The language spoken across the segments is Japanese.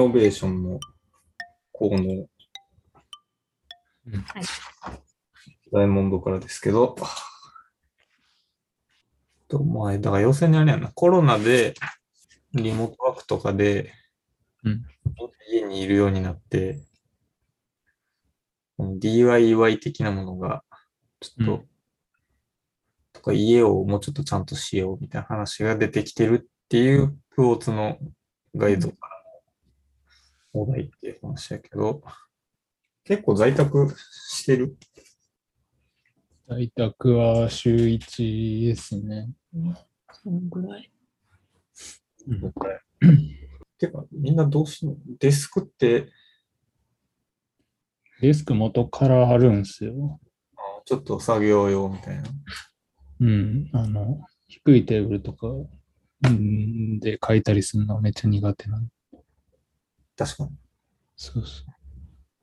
ノベーションの効能。うんはい。ダイヤモンドからですけど、と、まあ、だから要するにあれやな、コロナでリモートワークとかで、うん。家にいるようになって、この DIY 的なものが、ちょっと、うん。とか家をもうちょっとちゃんとしようみたいな話が出てきてるっていうクォーツのガイドお題っていう話やけど、結構在宅してる？在宅は週1ですね。そのぐらい。うんてか、みんなどうしの？デスクって、デスク元からあるんですよ。あちょっと作業用みたいな。うん。あの、低いテーブルとか、うん、で書いたりするのはめっちゃ苦手なん確かに。そうそう。っ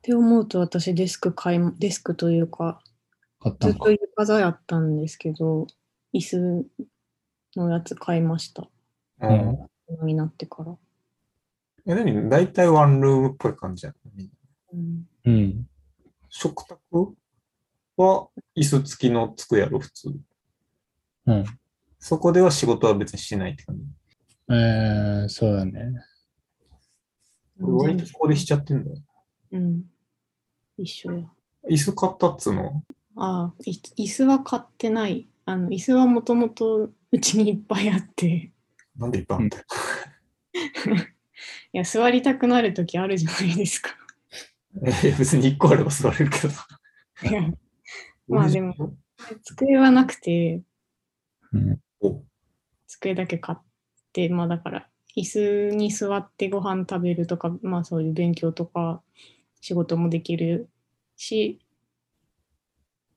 て思うと私デスク買い、デスクというか、買ったのかずっと。床座やったんですけど、椅子のやつ買いました。う。うんん。になってから。え、でも大体ワンルームっぽい感じやうん、うん。食卓は椅子付きのつくやろ、普通。うん。そこでは仕事は別にしないって感じ。えー、そうだね。割とそこでしちゃってんだよ。うん。一緒や。椅子買ったっつうの？ああ、い椅子は買ってない。あの椅子はもともとうちにいっぱいあって、なんでいっぱいあんだよ。いや、座りたくなるときあるじゃないですか。え別に1個あれば座れるけど。いやまあでも机はなくて、うん。お机だけ買って、まあだから、椅子に座ってご飯食べるとか、まあそういう勉強とか仕事もできるし、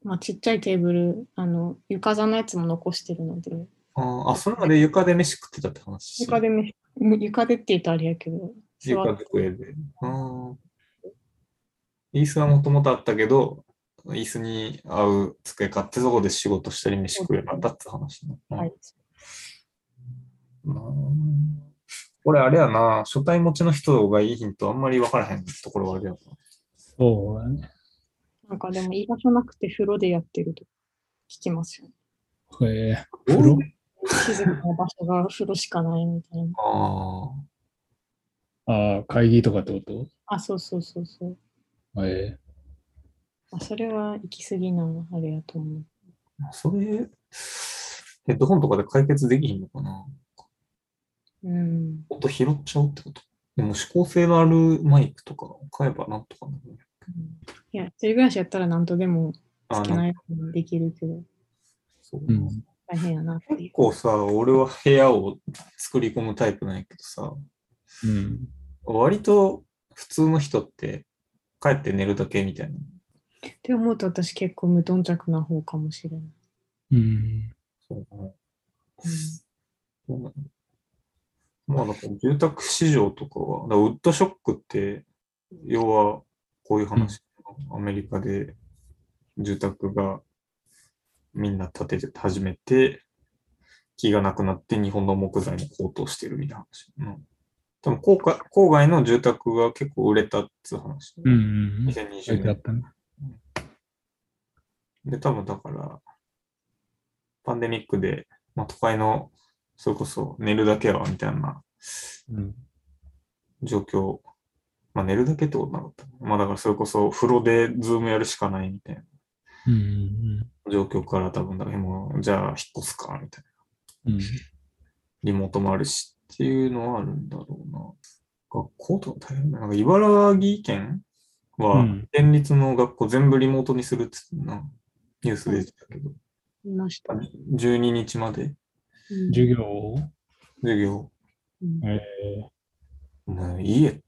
まあちっちゃいテーブル、あの、床座のやつも残してるので、あーあ、それまで床で飯食ってたって話。床でめ、床でって言うとあれやけど、座床っで机で。あー椅子はもともとあったけど、椅子に合う机買ってそこで仕事したり飯食えばだって話ね。うんはい。うんこれあれやな、初対持ちの人がいいヒントあんまり分からへんところはあるやな。そうだね。なんかでも居場所なくて風呂でやってると聞きますよね。えー、風呂静かな場所が風呂しかないみたいな。あああ、会議とかってこと？あ、そうそうそうそう。えあそれは行き過ぎなあれやと思う。あ、それ、ヘッドホンとかで解決できひんのかな？うん。音拾っちゃうってこと？でも指向性のあるマイクとか買えばなんとかなるね。いや、一人暮らしやったら何とでもあ好きなやつにできるけど、そううん。大変やな。結構さ、俺は部屋を作り込むタイプなんやけどさ、うん。割と普通の人って帰って寝るだけみたいな。って思うと私結構無頓着な方かもしれない。うん。そうだね。そうなのまあ、だから住宅市場とかは、だからウッドショックって、要はこういう話、アメリカで住宅がみんな建てて始めて、木がなくなって日本の木材も高騰してるみたいな話。うん。多分郊外郊外の住宅が結構売れたっつう話。うん。うん。2020年。書いてあったね。で、多分だから、パンデミックで、まあ、都会の、それこそ寝るだけはみたいなうん。状況、まあ寝るだけってことなかった。まあだからそれこそ風呂でズームやるしかないみたいなうん。状況から多分だからもう、じゃあ引っ越すかみたいな。うん。リモートもあるしっていうのはあるんだろうな。学校とか大変だな。なんか茨城県はうん県立の学校全部リモートにするっつってな、ニュース出てたけど、いました。12日までうん授業を？授業。うんえもう家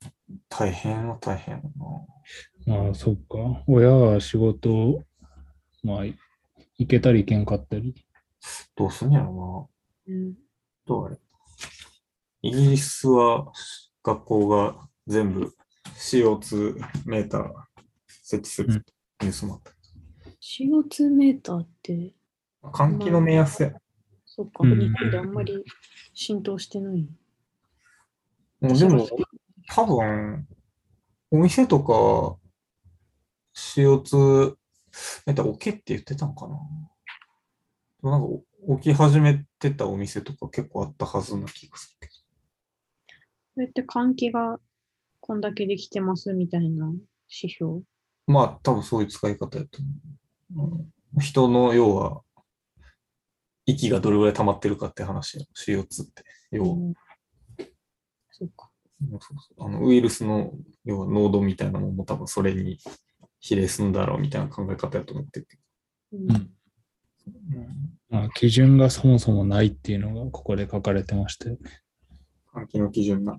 大変は大変やな。ー、まあ、そっか。親は仕事、まあ、行けたり行けんかったり。どうすんやろうんな。どうあれ。イギリスは学校が全部 CO2 メーター設置するうんニュースもあった。CO2 メーターって、換気の目安や。そっか、うん日本であんまり浸透してない。もうでも、多分、お店とか、CO2、えっと、置けって言ってたんかな。でもなんか、置き始めてたお店とか結構あったはずな気がするけそれって換気がこんだけできてますみたいな指標。ど。まあ、多分そういう使い方やと思う。うん人の要は、息がどれぐらい溜まってるかって話よ CO2 って。要は、うあのウイルスの要は濃度みたいなのも多分それに比例するんだろうみたいな考え方やと思ってるけうん。うん。ど、まあ、基準がそもそもないっていうのがここで書かれてましたよね。換気の基準な。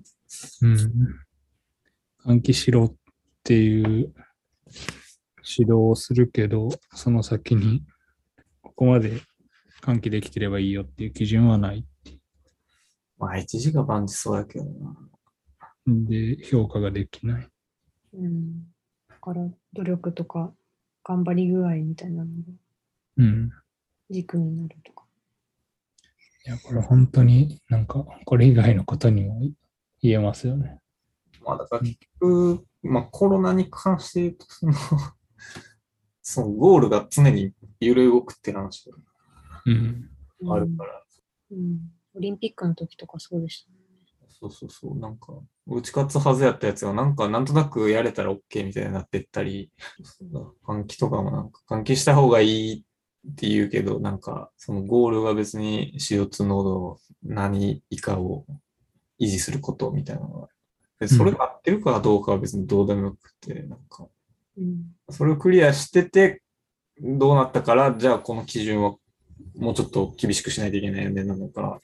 うん。換気しろっていう指導をするけど、その先にここまで換気できてればいいよっていう基準はない。まあ、一時が万事そうやけどな。で、評価ができない。うん。だから努力とか頑張り具合みたいなのがうん。軸になるとか。いや、これ本当になんか、これ以外のことにも言えますよね。まあ、だから結局、まあ、コロナに関して言うと、その、そのゴールが常に揺れ動くって話うん。があるから、うん。オリンピックの時とかそうでしたね。そうそうそう、なんか、打ち勝つはずやったやつが、なんか、なんとなくやれたら OK みたいになってったり、換気とかもなんか、換気した方がいいって言うけど、なんか、そのゴールは別に CO2 濃度何以下を維持することみたいなのが、でそれが合ってるかどうかは別にどうでもよくて、なんか、うん。それをクリアしてて、どうなったから、じゃあこの基準はもうちょっと厳しくしないといけないよね、なのか、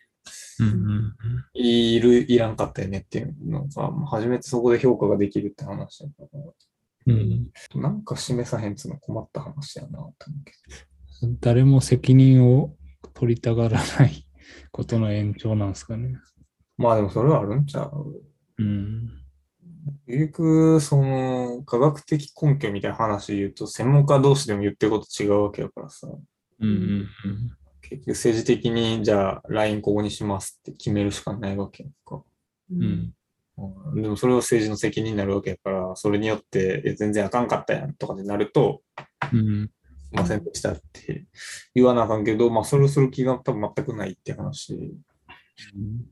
うんうんいる、いらんかったよねっていうのが、まあ初めてそこで評価ができるって話だから、うん。なんか示さへんつの困った話やなと思うけ誰も責任を取りたがらないことの延長なんですかね。ど。まあでもそれはあるんちゃううん。結局、その、科学的根拠みたいな話言うと、専門家同士でも言ってること違うわけだからさ、うんうん結局政治的に、じゃあ、LINE ここにしますって決めるしかないわけか。うん。うん。うんでもそれは政治の責任になるわけやから、それによって、え全然あかんかったやんとかになると、うん。まあ、選択したって言わなあかんけど、まあ、それをする気が多分全くないって話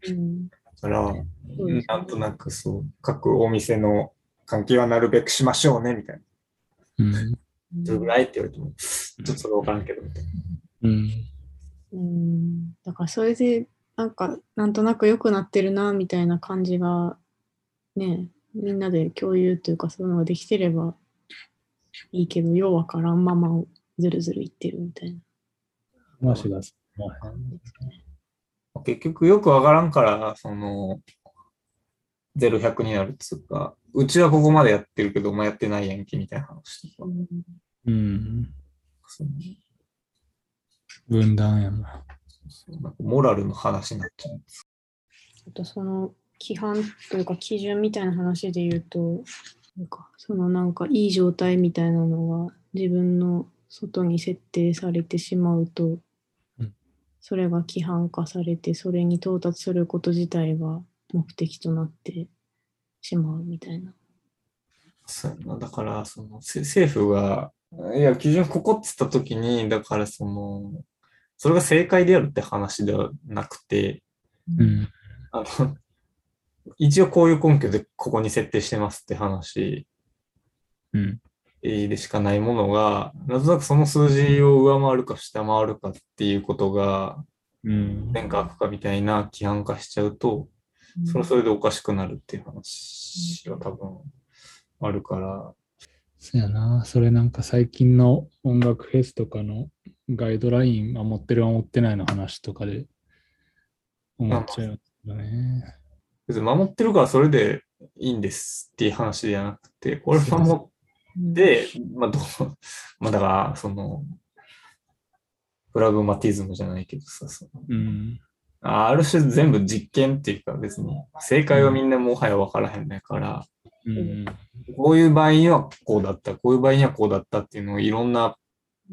うん。だから、ねなんとなくそう、各お店の換気はなるべくしましょうね、みたいな。うん。どれぐらいって言われても、ちょっとそれわからんけど、みたいな。うん。うん。だからそれで、なんか、なんとなく良くなってるな、みたいな感じが、ね、みんなで共有というか、そういうのができてればいいけど、ようわからんままをずるずる言ってるみたいな。話がす結局よくわからんから、その、0、100になるっつうか、うちはここまでやってるけど、お前やってないやんけ、みたいな話とか。うん。その分断やな。そうなんかモラルの話になっちゃう。あとその規範というか基準みたいな話で言うと、なんかそのなんかいい状態みたいなのが自分の外に設定されてしまうと、うんそれが規範化されて、それに到達すること自体が目的となってしまうみたいな。そう。だから、その、せ政府が、いや、基準ここっつったときに、だからその、それが正解であるって話ではなくて、うん。あの、一応こういう根拠でここに設定してますって話うん。でしかないものが、なんとなくその数字を上回るか下回るかっていうことが、うん。善か悪かみたいな規範化しちゃうと、それはそれでおかしくなるっていう話が多分あるから、そやな。それなんか最近の音楽フェスとかのガイドライン守ってる守ってないの話とかで思っちゃうよね。別に守ってるからそれでいいんですっていう話ではなくて、これ守って、まあどう、まあだから、その、プラグマティズムじゃないけどさ、そのうん。あある種全部実験っていうか別に正解はみんなもはや分からへんねんから、うん。こういう場合にはこうだった、こういう場合にはこうだったっていうのをいろんな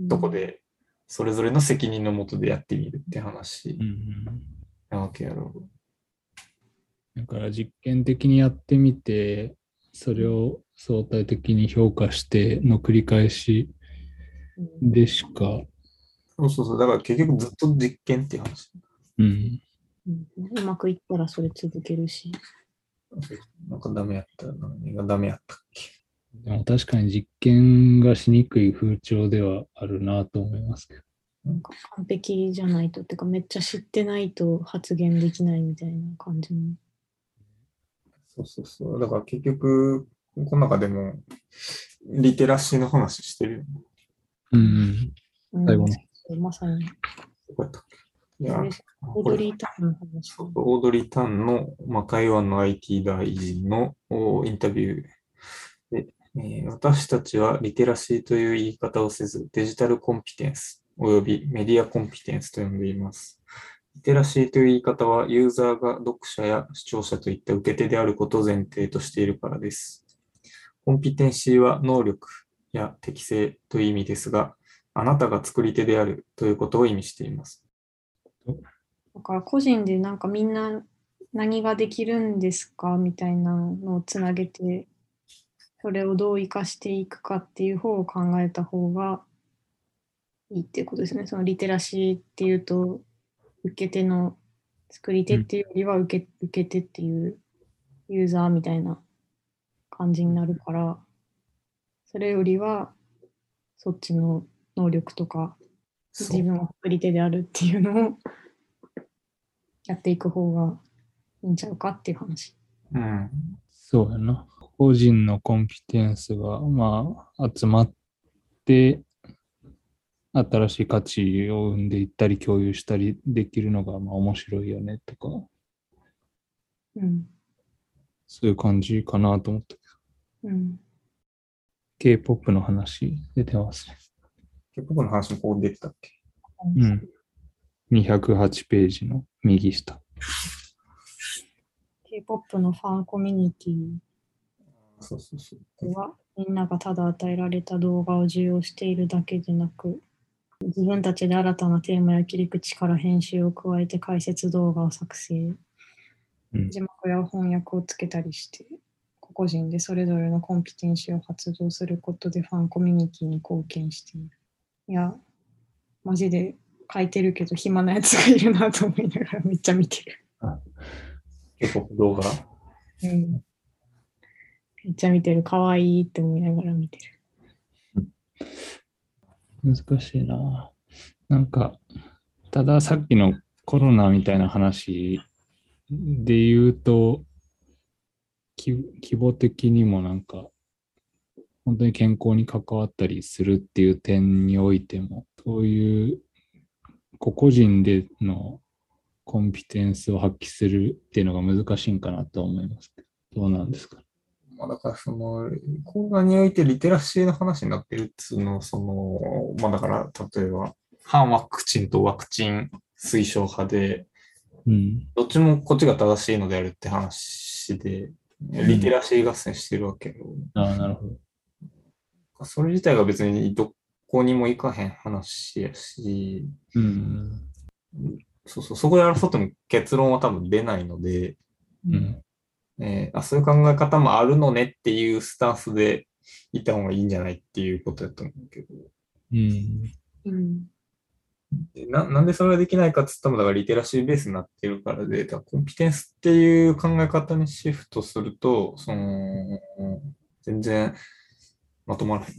とこでそれぞれの責任のもとでやってみるって話なわけやろ。だから実験的にやってみて、それを相対的に評価しての繰り返しうんでしか、そうそうそう。だから結局ずっと実験っていう話。うん、うんうまくいったらそれ続けるし。なんかダメやったら何がダメやったっけ？でも確かに実験がしにくい風潮ではあるなと思いますけど。なんか完璧じゃないと、ってかめっちゃ知ってないと発言できないみたいな感じの。そうそうそう。だから結局、この中でも、リテラシーの話してるよね。うん、うん最後のどまさに。こうやったっけ？オードリー・タンのオードリー・タンの、まあ、台湾の IT 大臣のおインタビューで、えー私たちはリテラシーという言い方をせず、デジタルコンピテンスおよびメディアコンピテンスと呼んでいます。リテラシーという言い方は、ユーザーが読者や視聴者といった受け手であることを前提としているからです。コンピテンシーは能力や適性という意味ですが、あなたが作り手であるということを意味しています。だから個人でなんかみんな何ができるんですかみたいなのをつなげて、それをどう生かしていくかっていう方を考えた方がいいっていうことですね。そのリテラシーっていうと、受け手の作り手っていうよりは受け,、受け手っていうユーザーみたいな感じになるから、それよりはそっちの能力とか自分は作り手であるっていうのをやっていく方がいいんちゃうかっていう話。うん。そうやな。個人のコンピテンスが、まあ、集まって、新しい価値を生んでいったり共有したりできるのが、まあ、面白いよねとか、うん。そういう感じかなと思ったけど、うん。K-POP の話出てますね。結構の話もここ出てたっけ？うん。208ページの右下。K-POP のファンコミュニティそうそうそう。では、みんながただ与えられた動画を受容しているだけでなく、自分たちで新たなテーマや切り口から編集を加えて解説動画を作成、うん字幕や翻訳をつけたりして、個々人でそれぞれのコンピテンシーを発動することでファンコミュニティに貢献している。いや、マジで書いてるけど暇なやつがいるなと思いながらめっちゃ見てる。結構動画？うん、めっちゃ見てる。かわいいって思いながら見てる。難しいな。なんか、たださっきのコロナみたいな話で言うと、き規模的にもなんか、本当に健康に関わったりするっていう点においても、そういう個々人でのコンピテンスを発揮するっていうのが難しいんかなと思いますけど、どうなんですか？まあだからその、コロナにおいてリテラシーの話になってるっつうの、その、まあだから、例えば、反ワクチンとワクチン推奨派で、うん。どっちもこっちが正しいのであるって話で、リテラシー合戦してるわけよ。ああ、なるほど。それ自体が別にどこにも行かへん話やし、うん。そうそう、そこで争っても結論は多分出ないので、うん。えーあ、そういう考え方もあるのねっていうスタンスでいた方がいいんじゃないっていうことやと思うけど。うん。うん。でななんでそれができないかっつったら、だからリテラシーベースになってるからで、だコンピテンスっていう考え方にシフトすると、その、全然まとまらへん。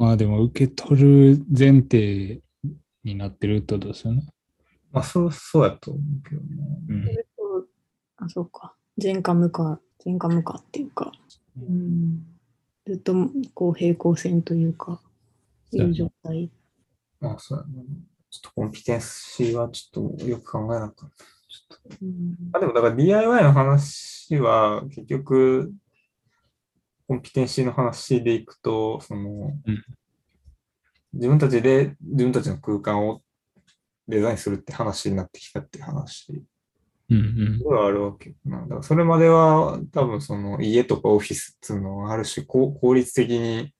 まあでも受け取る前提になってるってことですよね。まあ、そう、そうやと思うけどね。うんあ、そうか。前科無化、前科無化っていうか、うん、ずっとこう平行線というか、いう状態。まあ、そうやね。ちょっとコンピテンシーはちょっとよく考えなかった。ちょっとうんあでも、だから DIY の話は結局、コンピテンシーの話でいくと、その、うん自分たちで自分たちの空間をデザインするって話になってきたって話うんうんではあるわけなんだ。それまでは多分その家とかオフィスっていうのはある種効率的に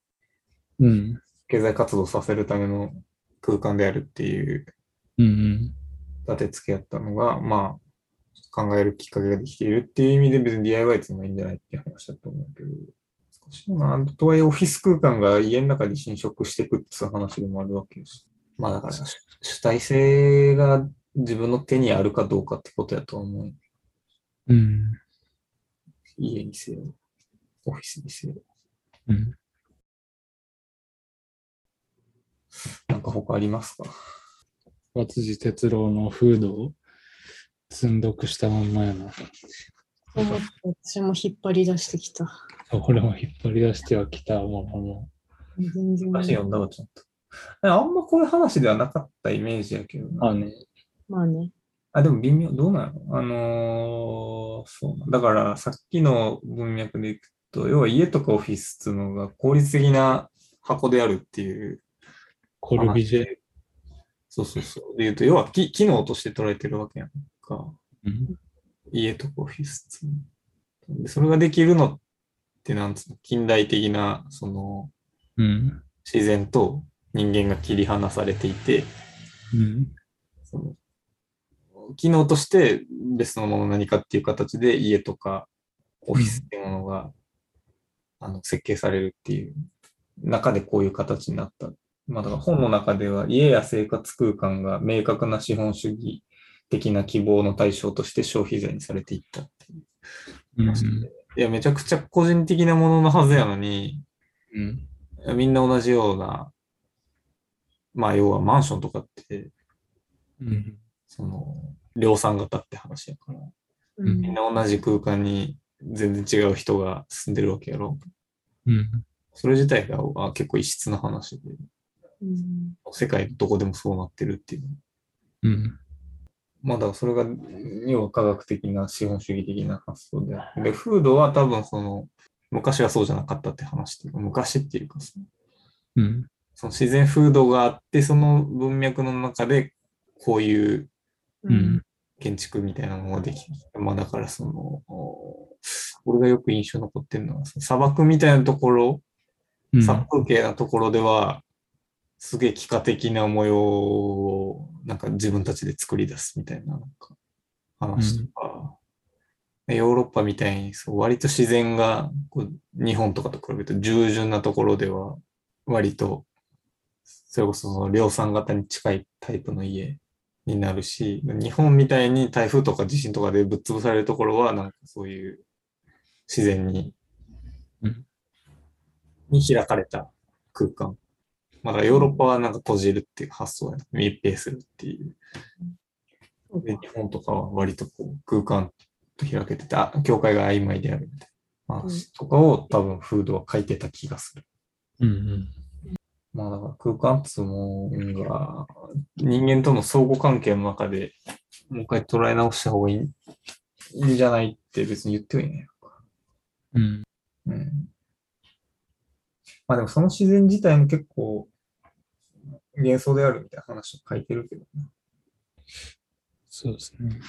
うん経済活動させるための空間であるっていう。立て付けやったのが、まあ、考えるきっかけができているっていう意味で別に DIY っていうのがいいんじゃないっていう話だと思うけど、難しいな。とはいえオフィス空間が家の中に侵食していくっていう話でもあるわけです。まあだから主主体性が自分の手にあるかどうかってことやと思う。うん。家にせよ、オフィスにせよ。うん。なんか他ありますか？和辻哲郎のフードを積んどくしたまんまやな。私も引っ張り出してきた。俺も引っ張り出してはきたものの。全然。昔読んだわ、ちょっと。あんまこういう話ではなかったイメージやけどな。あね。まあね。あ、でも微妙、どうなの？あのーそうな。だから、さっきの文脈でいくと、要は家とかオフィスっていうのが効率的な箱であるっていうコルビジェ。そうそうそう。で言うと、要は機機能として捉えてるわけやんか。うん。家とかオフィスっていうのでそれができるのって、なんつうの、近代的な、その、うん。自然と人間が切り離されていて、うん。その機能として別のもの何かっていう形で家とかオフィスっていうものが、あの設計されるっていう中でこういう形になった。まあ、だから本の中では家や生活空間が明確な資本主義的な希望の対象として消費財にされていったっていううん。いや、めちゃくちゃ個人的なもののはずやのに、うん。みんな同じような、まあ要はマンションとかって、うん。その、量産型って話やから。うんみんな同じ空間に全然違う人が住んでるわけやろ。うん。それ自体があ結構異質な話で、うん世界どこでもそうなってるっていう。うん。まあだそれが、要は科学的な資本主義的な発想であって。で、風土は多分その、昔はそうじゃなかったって話っていうか、昔っていうかその、うん。その自然風土があって、その文脈の中で、こういううん。建築みたいなのができる。まあだからその、お俺がよく印象に残ってるのは、その砂漠みたいなところ、うん。殺風景なところでは、すげえ幾何的な模様をなんか自分たちで作り出すみたいななんか話とか、ヨーロッパみたいにそう割と自然がこう日本とかと比べると従順なところでは割とそれこそその量産型に近いタイプの家になるし、日本みたいに台風とか地震とかでぶっ潰されるところはなんかそういう自然にうん。に開かれた空間。まあ、だヨーロッパはなんか閉じるっていう発想やな。密閉するっていう。で、日本とかは割とこう空間と開けてて、あ、境界が曖昧であるみたいな話とかを多分フードは書いてた気がする。うん。まあだから空間っつうもんが人間との相互関係の中でもう一回捉え直した方がいいいいんじゃないって別に言ってはいないのか。うん。うん。まあでもその自然自体も結構幻想であるみたいな話を書いてるけどね。そうですね。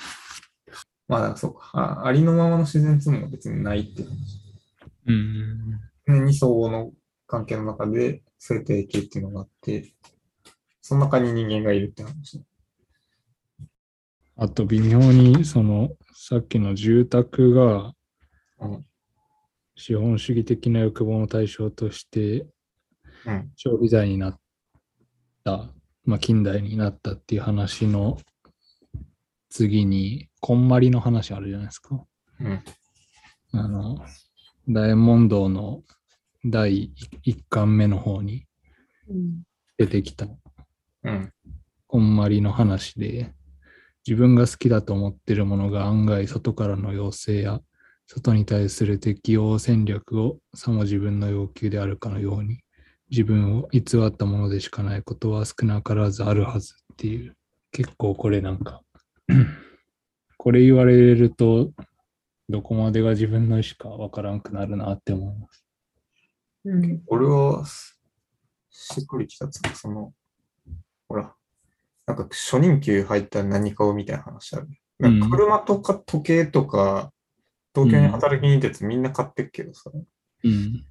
まあだからそうか。あありのままの自然っていうのが別にないっていう話。うん。常に相互の関係の中で生定系っていうのがあって、その中に人間がいるって話。あと微妙に、その、さっきの住宅がうん。資本主義的な欲望の対象としてうん。消費財になった、まあ、近代になったっていう話の次に、こんまりの話あるじゃないですか。うん。あの、ダイヤモンドの第1巻目の方にうん出てきたうん。こんまりの話で、自分が好きだと思ってるものが案外外からの要請や外に対する適応戦略をさも自分の要求であるかのように自分を偽ったものでしかないことは少なからずあるはずっていう結構これなんか これ言われるとどこまでが自分の意思かわからんくなるなって思います。うん俺は、しっくりきたつその、ほら、なんか初任給入ったら何買うみたいな話ある。なんかうん車とか時計とか、東京に働きに行ったやつみんな買ってっけどさ、うん。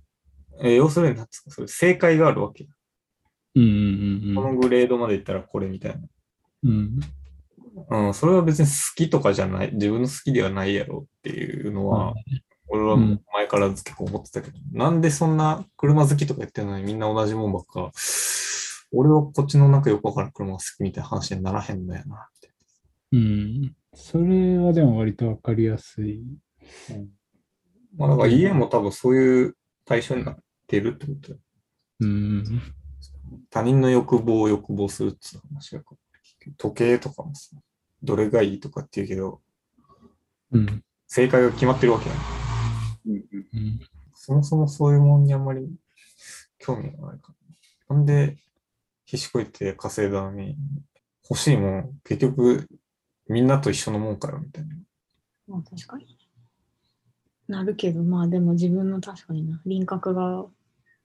え要するになんつうか、それ正解があるわけ。うんうんこのグレードまでいったらこれみたいな。うん。うん。うん、それは別に好きとかじゃない、自分の好きではないやろっていうのは、俺はうん前から結構思ってたけど、なんでそんな車好きとか言ってるのにみんな同じもんばっか、俺はこっちのなんかよくわからん車が好きみたいな話にならへんのやなって。うん。それはでも割とわかりやすい。まあなんか家も多分そういう対象になってるってことだようん。他人の欲望を欲望するっていう話が、時計とかもさ、どれがいいとかって言うけど、うん。正解が決まってるわけやん。うん。そもそもそういうもんにあんまり興味がないから。なんで、ひしこいて稼いだのに、欲しいもん、結局、みんなと一緒のもんかよ、みたいな。まあ確かに。なるけど、まあでも自分の確かにな、輪郭が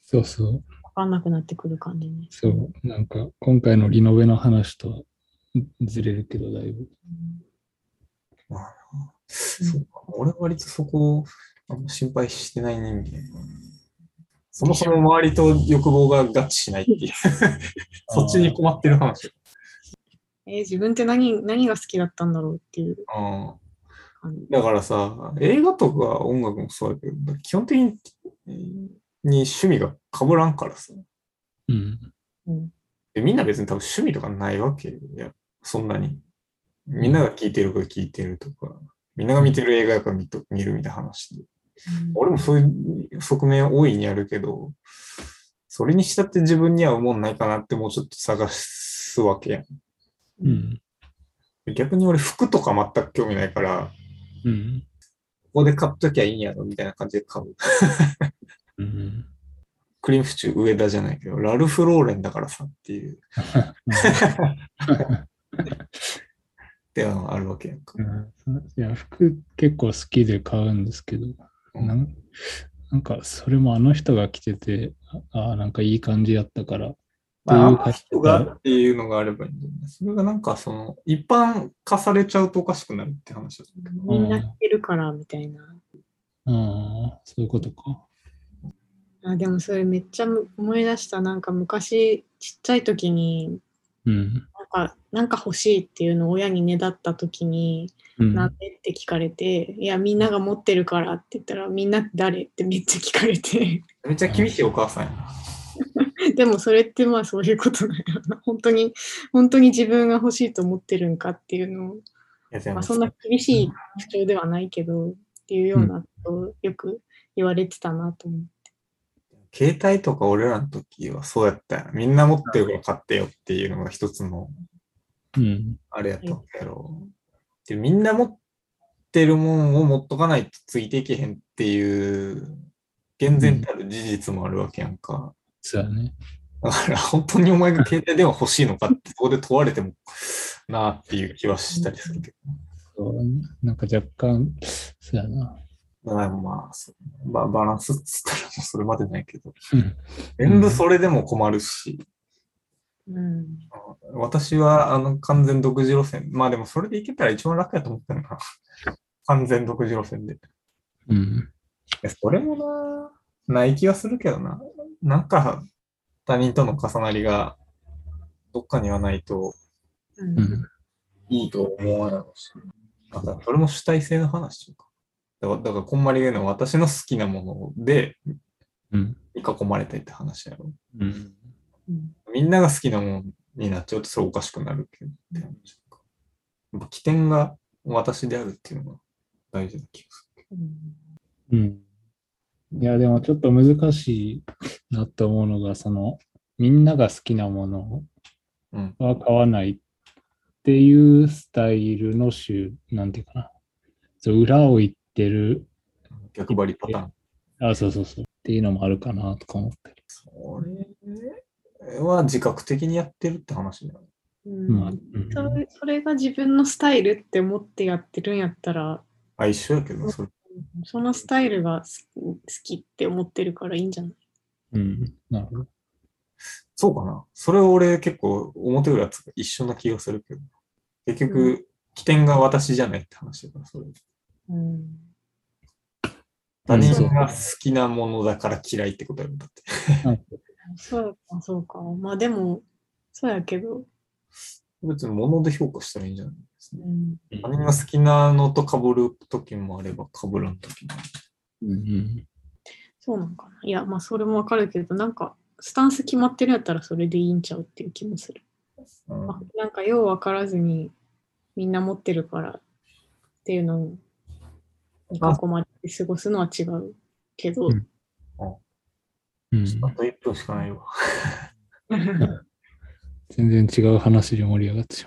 そうそう。分かんなくなってくる感じね。そう。なんか、今回のリノベの話とはずれるけど、だいぶ。まあ、そうか。俺は割とそこをあんま心配してない人間。そもそも周りと欲望が合致しないっていう。そっちに困ってる話。えー自分って何何が好きだったんだろうっていうあ。だからさ、映画とか音楽もそうだけど、基本的に趣味が被らんからさ。うん。うんでみんな別に多分趣味とかないわけや。そんなに。みんなが聞いてるか聞いてるとか、みんなが見てる映画やから見と見るみたいな話で。俺もそういう側面大いにあるけど、それにしたって自分に合うもんないかなってもうちょっと探すわけやん。うん。逆に俺服とか全く興味ないから、うん。ここで買っときゃいいんやろみたいな感じで買う。うん。クリームシチュー上田じゃないけど、ラルフ・ローレンだからさっていう、ではあるわけやんか。いや、服結構好きで買うんですけど、うんなんなんか、それもあの人が着てて、ああ、なんかいい感じやったから、まあ、あ人がっていうのがあればいいんだよね。それがなんかその、一般化されちゃうとおかしくなるって話だけど。みんな着てるからみたいな。ああ、そういうことか。あでもそれめっちゃむ思い出した。なんか昔ちっちゃい時にうん。なんかなんか欲しいっていうのを親にねだった時に、うん。なんでって聞かれて、いやみんなが持ってるからって言ったらみんな誰ってめっちゃ聞かれて。めっちゃ厳しいお母さんやな。でもそれってまあそういうことだよな。本当に本当に自分が欲しいと思ってるんかっていうのを、まあ、そんな厳しい主張ではないけどっていうようなことをよく言われてたなと思う。携帯とか俺らの時はそうやったよ。みんな持ってるから買ってよっていうのが一つのうん。あれやったわけやろ。で、みんな持ってるもんを持っとかないとついていけへんっていう、厳然たる事実もあるわけやんか。そうだね。だから本当にお前が携帯電話欲しいのかってそこで問われてもなあっていう気はしたりするけそうなんか若干、そうやな。ど。だからまあ、ババランスっつったらもうそれまでないけど。うん全部それでも困るし、うん私はあの完全独自路線。まあでもそれでいけたら一番楽やと思ったのな。完全独自路線で。いうん。やそれもな、ない気がするけどな。なんか他人との重なりがどっかにはないと。いいと思わないし。それも主体性の話とか。だから、だからこんまりが言うのは私の好きなものでうん。囲まれたいって話やろ。うん。うんみんなが好きなものになっちゃうとそれおかしくなるけどって話か。やっぱ起点が私であるっていうのが大事な気がすうんうん。いや、でもちょっと難しいなと思うのが、その、みんなが好きなものる。うん。は買わないっていうスタイルの週、なんていうかな。そう裏を言ってる、逆張りパターン。あ、そうそうそう。っていうのもあるかなとか思ったり。それは自覚的にやってるって話だよね。うんそれそれが自分のスタイルって思ってやってるんやったら、あ、一緒やけど、それ。そのスタイルが好好きって思ってるからいいんじゃない？うん。なるほど。そうかな。それを俺結構表裏つ一緒な気がするけど。結う局、起点が私じゃないって話だから、それ。うん他人が好きなものだから嫌いってことやろ、だって。そうか、そうか。まあでも、そうやけど、別に物で評価したらいいんじゃない？ですね。うん、他人が好きなのと被る時もあれば被らん時もある。うんそうなんかな。いや、まあそれもわかるけど、なんか、スタンス決まってるんやったらそれでいいんちゃうっていう気もする。うんまあなんか、ようわからずにみんな持ってるからっていうのに囲まれて過ごすのは違うけど、うんうんあと1分しかないわ。全然違う話で盛り上がってし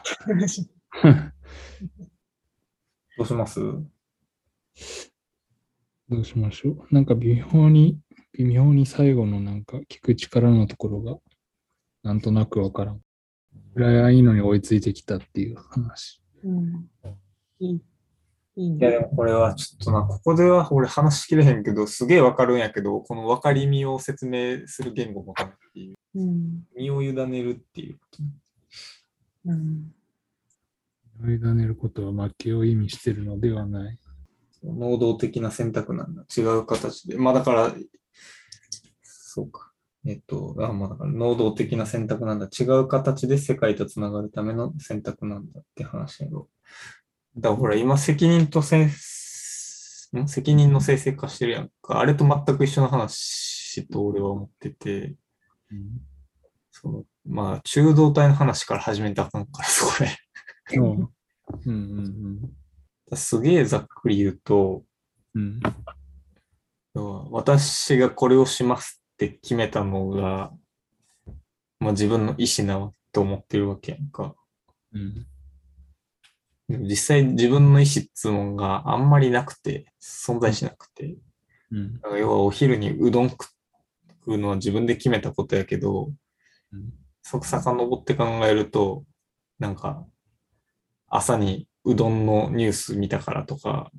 まう。どうします？どうしましょう。なんか微妙に、微妙に最後のなんか聞く力のところがなんとなくわからん。ぐらいはいいのに追いついてきたっていう話。うん、いい。いいいやでね。もこれはちょっとな、ここでは俺話しきれへんけど、すげえわかるんやけど、この分かりみを説明する言語もたないっていう、うん。身を委ねるっていうこと。うん。追いねることは負けを意味してるのではない。能動的な選択なんだ。違う形で。まあだから、そうか。えっと、あまあだから能動的な選択なんだ。違う形で世界とつながるための選択なんだって話やろ。だからほら、今責任とせんん？責任の生成化してるやんか。あれと全く一緒の話と俺は思ってて、うんそのまあ、中道体の話から始めたらあかんから、それ。うん。うん。すげえざっくり言うと、うん。私がこれをしますって決めたのが、まあ、自分の意思なと思ってるわけやんか。うん。実際自分の意思っつうもんがあんまりなくて、存在しなくて。うん。だから要はお昼にうどん食うのは自分で決めたことやけど、うん。そこ遡って考えると、なんか、朝にうどんのニュース見たからとか、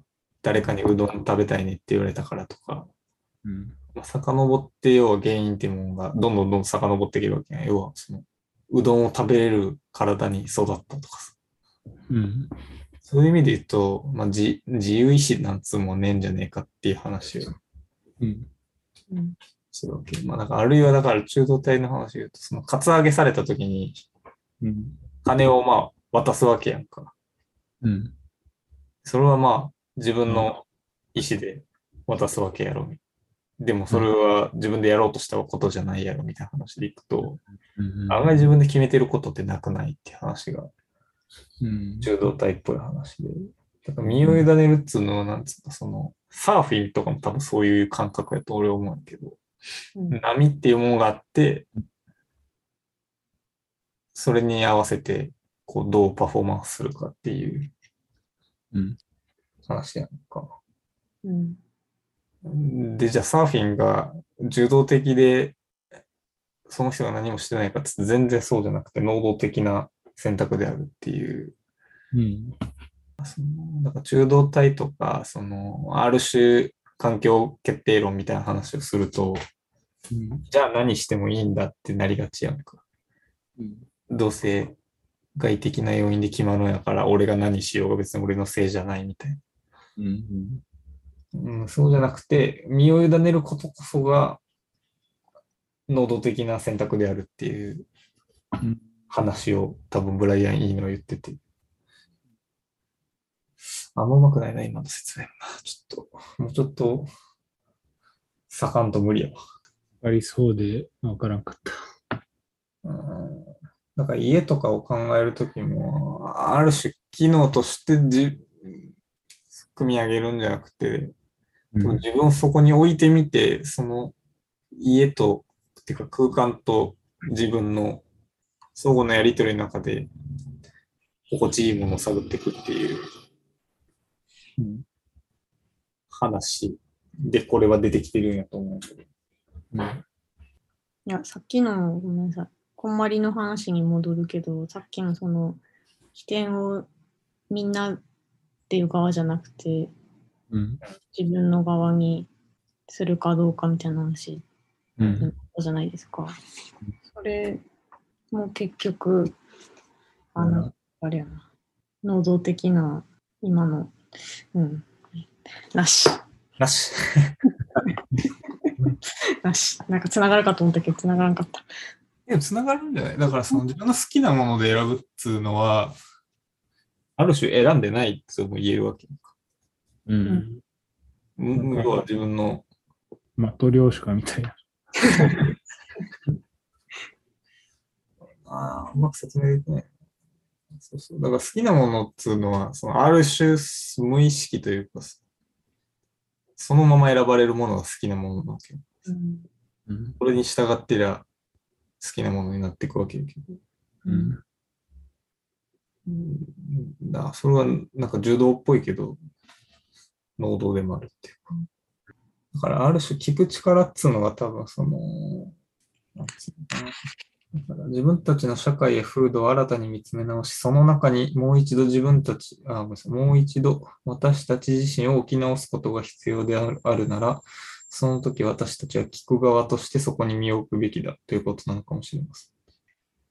誰かにうどん食べたいねって言われたからとか、うんまあ、遡って要は原因っていうものがどんどんどんどん遡っていけるわけやん。要はその、うどんを食べれる体に育ったとかさ。うんそういう意味で言うと、まあ、自自由意志なんつうもんねえんじゃねえかっていう話をうんうん。するわけ。まあ、だからあるいはだから中道体の話で言うと、その、カツアゲされた時にうん金をまあ渡すわけやんか。うんそれはまあ自分の意思で渡すわけやろ。でもそれは自分でやろうとしたことじゃないやろみたいな話でいくと、うん案外自分で決めてることってなくないって話がうん中道体っぽい話で。だから身を委ねるっつうのは、なんつうか、その、サーフィンとかも多分そういう感覚やと俺は思うけど、うん波っていうものがあって、それに合わせて、こう、どうパフォーマンスするかっていううん話やんか。うん。で、じゃあサーフィンが受動的で、その人が何もしてないかって全然そうじゃなくて、能動的な選択であるっていううんそのだから中道体とか、その、ある種環境決定論みたいな話をすると、うんじゃあ何してもいいんだってなりがちやんか。うんどうせ外的な要因で決まるんやから、俺が何しようが別に俺のせいじゃないみたいうんな。うん、そうじゃなくて、身を委ねることこそが、能動的な選択であるっていううん話を多分ブライアン・イーノは言ってて。あんまうまくないな、今の説明もな。ちょっと、もうちょっと、盛んと無理やわ。ありそうでわからんかった。うん。なんか家とかを考えるときも、ある種機能としてじ組み上げるんじゃなくて、うん自分をそこに置いてみて、その家と、っていうか空間と自分の相互のやりとりの中で、心地いいものを探っていくっていううん話で、これは出てきてるんやと思うけど。うんいや、さっきの、ごめんなさい。こんまりの話に戻るけど、さっきのその、起点をみんなっていう側じゃなくて、うん自分の側にするかどうかみたいな話うんじゃないですか。それも結局、あの、うんあれやな、能動的な今の、うん、なし。なし。なし。なんか繋がるかと思ったけど繋がらんかった。でも繋がるんじゃない？だからその自分の好きなもので選ぶっつうのは、ある種選んでないっても言えるわけ。うん。うん要は自分の、マトリョーシカみたいな。ああ、うまく説明できない。そうそう。だから好きなものっつうのは、そのある種無意識というか、そのまま選ばれるものが好きなものなわけよ。うんうん。それに従ってりゃ好きなものになっていくわけよ。うん。うんだからそれはなんか柔道っぽいけど、能動でもあるっていうか。だからある種聞く力っつうのが多分その、なんつうのかな。だから自分たちの社会や風土を新たに見つめ直し、その中にもう一度自分たち、あごめんなさいもう一度私たち自身を置き直すことが必要であるあるなら、その時私たちは聞く側としてそこに身を置くべきだということなのかもしれません。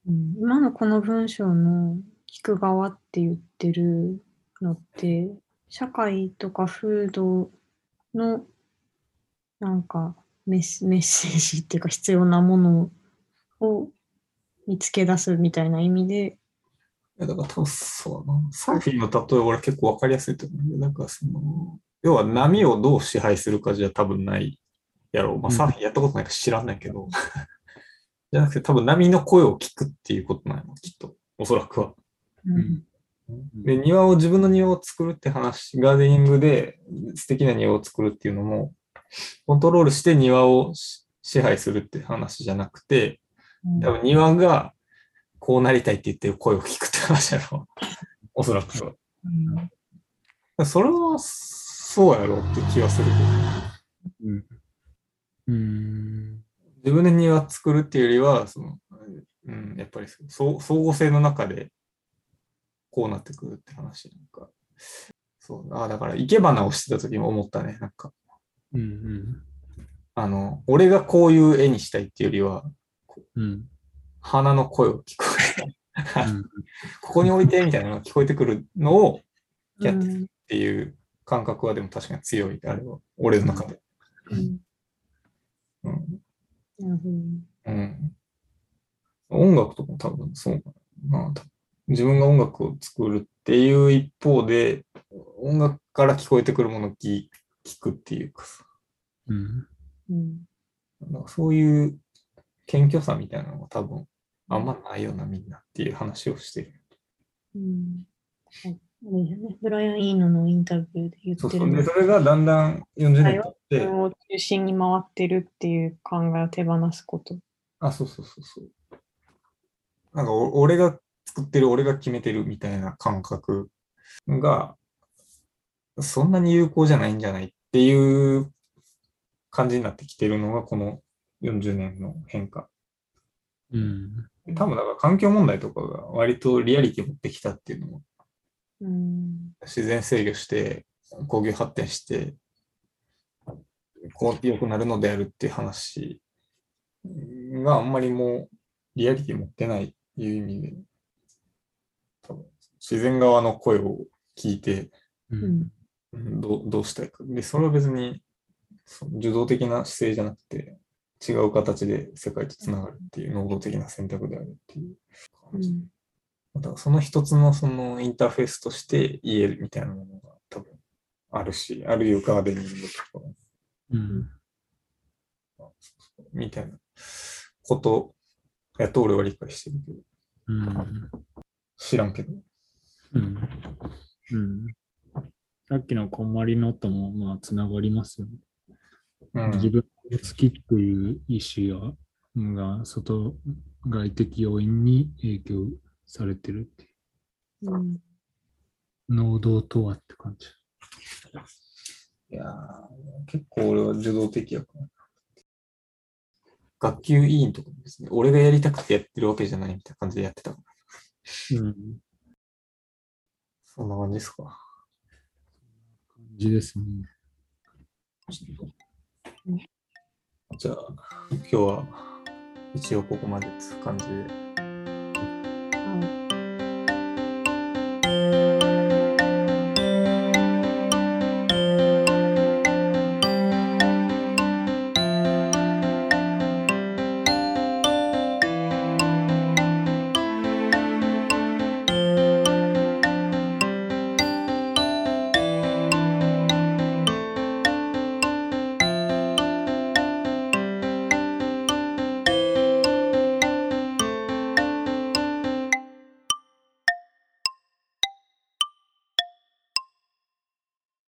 うん今のこの文章の聞く側って言ってるのって、社会とか風土のなんかメスメッセージっていうか必要なものを見つけ出すみたいな意味で、いや、だから多分そうだな。サーフィンの例え俺結構わかりやすいと思うんだけど、なんかその、要は波をどう支配するかじゃ多分ないやろう。まあうんサーフィンやったことないから知らんないけど、じゃなくて多分波の声を聞くっていうことなの、きっと。おそらくは。うんで、庭を、自分の庭を作るって話、ガーデニングで素敵な庭を作るっていうのも、コントロールして庭をし支配するって話じゃなくて、うん多分庭がこうなりたいって言ってる声を聞くって話やろ。おそらくは。うんそれはそうやろうって気はするけど。うん。うん。自分で庭作るっていうよりは、その、うん、やっぱりそう相互性の中でこうなってくるって話なんか。そう、あだから生け花をしてた時も思ったね。なんか、うん。あの、俺がこういう絵にしたいっていうよりは、うん。花の声を聞こえる。うん。ここに置いてみたいなのが聞こえてくるのをやってうんっていう感覚はでも確かに強い。あれは、俺の中で。うんうんなるほどねうん。音楽とかも多分そうかな。自分が音楽を作るっていう一方で、音楽から聞こえてくるものを聞聞くっていうかさ、うん。うんなんかそういう謙虚さみたいなのが多分あんまないよな、みんなっていう話をしてる。うんはいブライアン・イーノのインタビューで言そうそう。ってるので、それがだんだん40年経って、を中心に回ってるっていう考えを手放すこと。あ、そうそうそうそう。なんかお俺が作ってる、俺が決めてるみたいな感覚が、そんなに有効じゃないんじゃないっていう感じになってきてるのが、この40年の変化。うん。多分だから環境問題とかが割とリアリティ持ってきたっていうのも、うん自然制御して、工業発展して、こう良くなるのであるっていう話があんまりもうリアリティ持ってないいう意味で、自然側の声を聞いて、う。うんどうどうしたいか。で、それは別に受動的な姿勢じゃなくて、違う形で世界とつながるっていう能動的な選択であるっていう感じ。うんだからその一つのそのインターフェースとして言えるみたいなものが多分あるし、あるいはガーデニングとかうん。みたいなことやと俺は理解してるけど、うん。知らんけど。うん。うん。さっきのこんまりのとも、まあ、つながりますよね。うん、自分が好きっていう意思が、が外外的要因に影響されてるっていうんう。能動とはって感じ。いやー結構俺は受動的やから。学級委員とかもですね、俺がやりたくてやってるわけじゃないみたいな感じでやってたから。うん。そんな感じですか。感じですね。じゃあ、今日は一応ここまでって感じで。はい